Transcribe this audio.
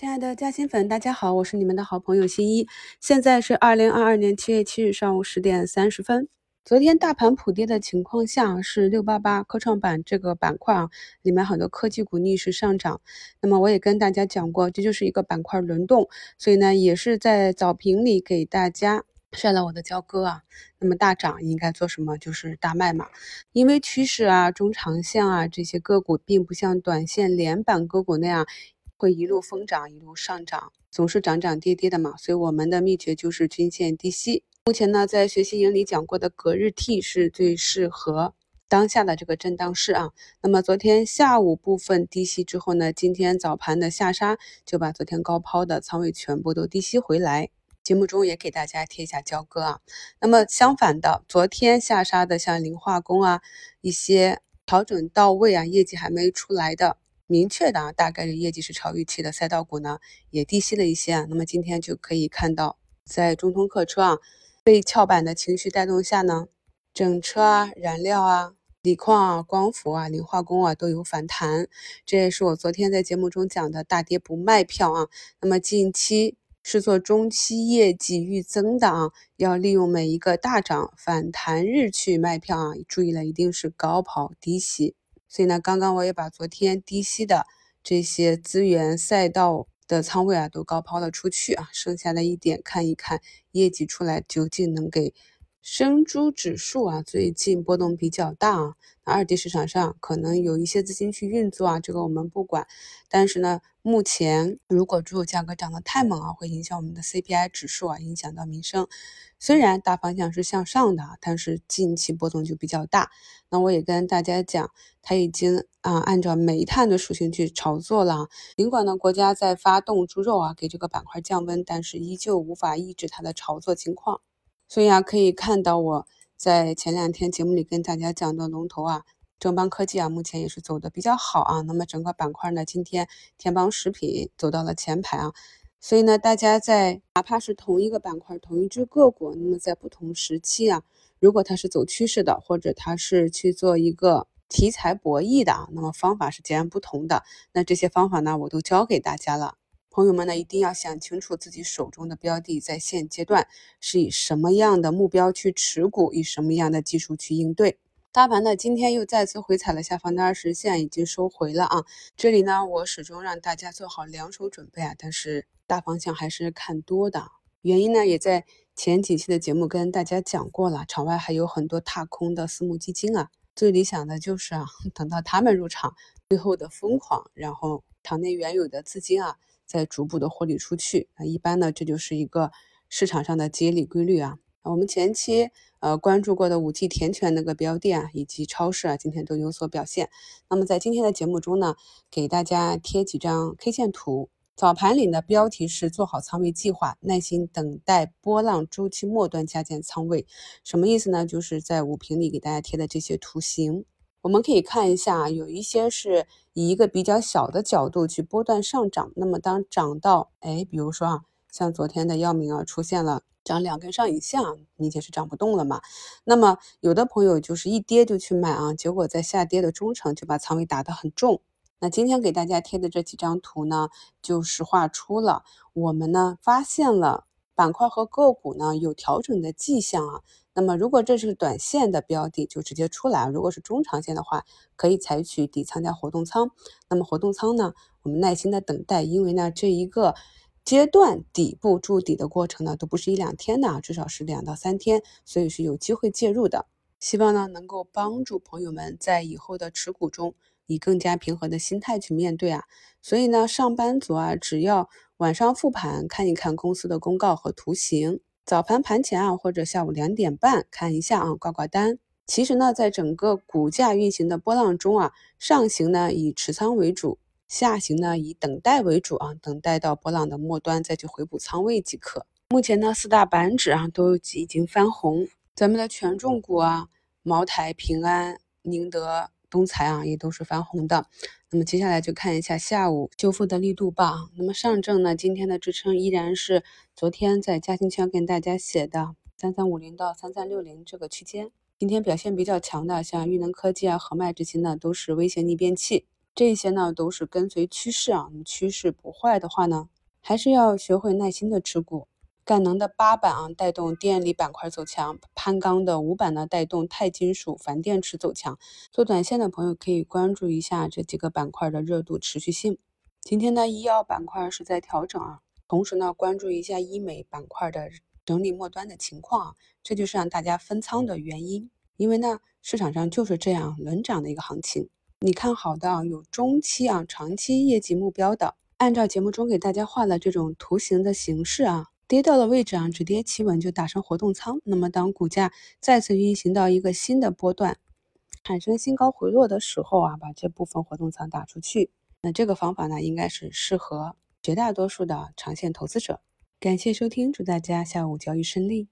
亲爱的嘉兴粉，大家好，我是你们的好朋友新一。现在是二零二二年七月七日上午十点三十分。昨天大盘普跌的情况下，是六八八科创板这个板块啊，里面很多科技股逆势上涨。那么我也跟大家讲过，这就是一个板块轮动，所以呢，也是在早评里给大家晒了我的交割啊。那么大涨应该做什么？就是大卖嘛，因为趋势啊、中长线啊这些个股，并不像短线连板个股那样。会一路疯涨，一路上涨，总是涨涨跌跌的嘛。所以我们的秘诀就是均线低吸。目前呢，在学习营里讲过的隔日 T 是最适合当下的这个震荡市啊。那么昨天下午部分低吸之后呢，今天早盘的下杀就把昨天高抛的仓位全部都低吸回来。节目中也给大家贴一下交割啊。那么相反的，昨天下杀的像磷化工啊，一些调整到位啊，业绩还没出来的。明确的啊，大概率业绩是超预期的赛道股呢，也低吸了一些啊。那么今天就可以看到，在中通客车啊被翘板的情绪带动下呢，整车啊、燃料啊、锂矿啊、光伏啊、磷化工啊都有反弹。这也是我昨天在节目中讲的大跌不卖票啊。那么近期是做中期业绩预增的啊，要利用每一个大涨反弹日去卖票啊。注意了，一定是高抛低吸。所以呢，刚刚我也把昨天低吸的这些资源赛道的仓位啊，都高抛了出去啊，剩下的一点看一看业绩出来究竟能给。生猪指数啊，最近波动比较大啊。那二级市场上可能有一些资金去运作啊，这个我们不管。但是呢，目前如果猪肉价格涨得太猛啊，会影响我们的 CPI 指数啊，影响到民生。虽然大方向是向上的，但是近期波动就比较大。那我也跟大家讲，它已经啊按照煤炭的属性去炒作了。尽管呢，国家在发动猪肉啊，给这个板块降温，但是依旧无法抑制它的炒作情况。所以啊，可以看到我在前两天节目里跟大家讲的龙头啊，正邦科技啊，目前也是走的比较好啊。那么整个板块呢，今天天邦食品走到了前排啊。所以呢，大家在哪怕是同一个板块、同一只个股，那么在不同时期啊，如果它是走趋势的，或者它是去做一个题材博弈的啊，那么方法是截然不同的。那这些方法呢，我都教给大家了。朋友们呢，一定要想清楚自己手中的标的在现阶段是以什么样的目标去持股，以什么样的技术去应对。大盘呢，今天又再次回踩了下方的二十线，已经收回了啊。这里呢，我始终让大家做好两手准备啊，但是大方向还是看多的。原因呢，也在前几期的节目跟大家讲过了，场外还有很多踏空的私募基金啊。最理想的就是啊，等到他们入场，最后的疯狂，然后场内原有的资金啊。在逐步的获利出去啊，一般呢，这就是一个市场上的接力规律啊。我们前期呃关注过的五 G 甜泉那个标的啊，以及超市啊，今天都有所表现。那么在今天的节目中呢，给大家贴几张 K 线图。早盘里的标题是做好仓位计划，耐心等待波浪周期末端加减仓位，什么意思呢？就是在五评里给大家贴的这些图形。我们可以看一下，有一些是以一个比较小的角度去波段上涨。那么当涨到，哎，比如说啊，像昨天的药明啊，出现了涨两根上影线，明显是涨不动了嘛。那么有的朋友就是一跌就去买啊，结果在下跌的中程就把仓位打得很重。那今天给大家贴的这几张图呢，就是画出了我们呢发现了板块和个股呢有调整的迹象啊。那么，如果这是短线的标的，就直接出来；如果是中长线的话，可以采取底仓加活动仓。那么活动仓呢，我们耐心的等待，因为呢，这一个阶段底部筑底的过程呢，都不是一两天的，至少是两到三天，所以是有机会介入的。希望呢，能够帮助朋友们在以后的持股中，以更加平和的心态去面对啊。所以呢，上班族啊，只要晚上复盘看一看公司的公告和图形。早盘盘前啊，或者下午两点半看一下啊，挂挂单。其实呢，在整个股价运行的波浪中啊，上行呢以持仓为主，下行呢以等待为主啊，等待到波浪的末端再去回补仓位即可。目前呢，四大板指啊都已经翻红，咱们的权重股啊，茅台、平安、宁德。东财啊，也都是翻红的。那么接下来就看一下下午修复的力度吧。那么上证呢，今天的支撑依然是昨天在嘉兴圈跟大家写的三三五零到三三六零这个区间。今天表现比较强的，像玉能科技啊、和脉这些呢，都是微型逆变器。这些呢都是跟随趋势啊，趋势不坏的话呢，还是要学会耐心的持股。赣能的八板啊带动电力板块走强，攀钢的五板呢带动钛金属、钒电池走强。做短线的朋友可以关注一下这几个板块的热度持续性。今天呢，医药板块是在调整啊，同时呢关注一下医美板块的整理末端的情况啊，这就是让大家分仓的原因。因为呢市场上就是这样轮涨的一个行情。你看好的啊有中期啊、长期业绩目标的，按照节目中给大家画的这种图形的形式啊，跌到了位置啊，止跌企稳就打上活动仓。那么当股价再次运行到一个新的波段，产生新高回落的时候啊，把这部分活动仓打出去。那这个方法呢，应该是适合绝大多数的长线投资者。感谢收听，祝大家下午交易顺利。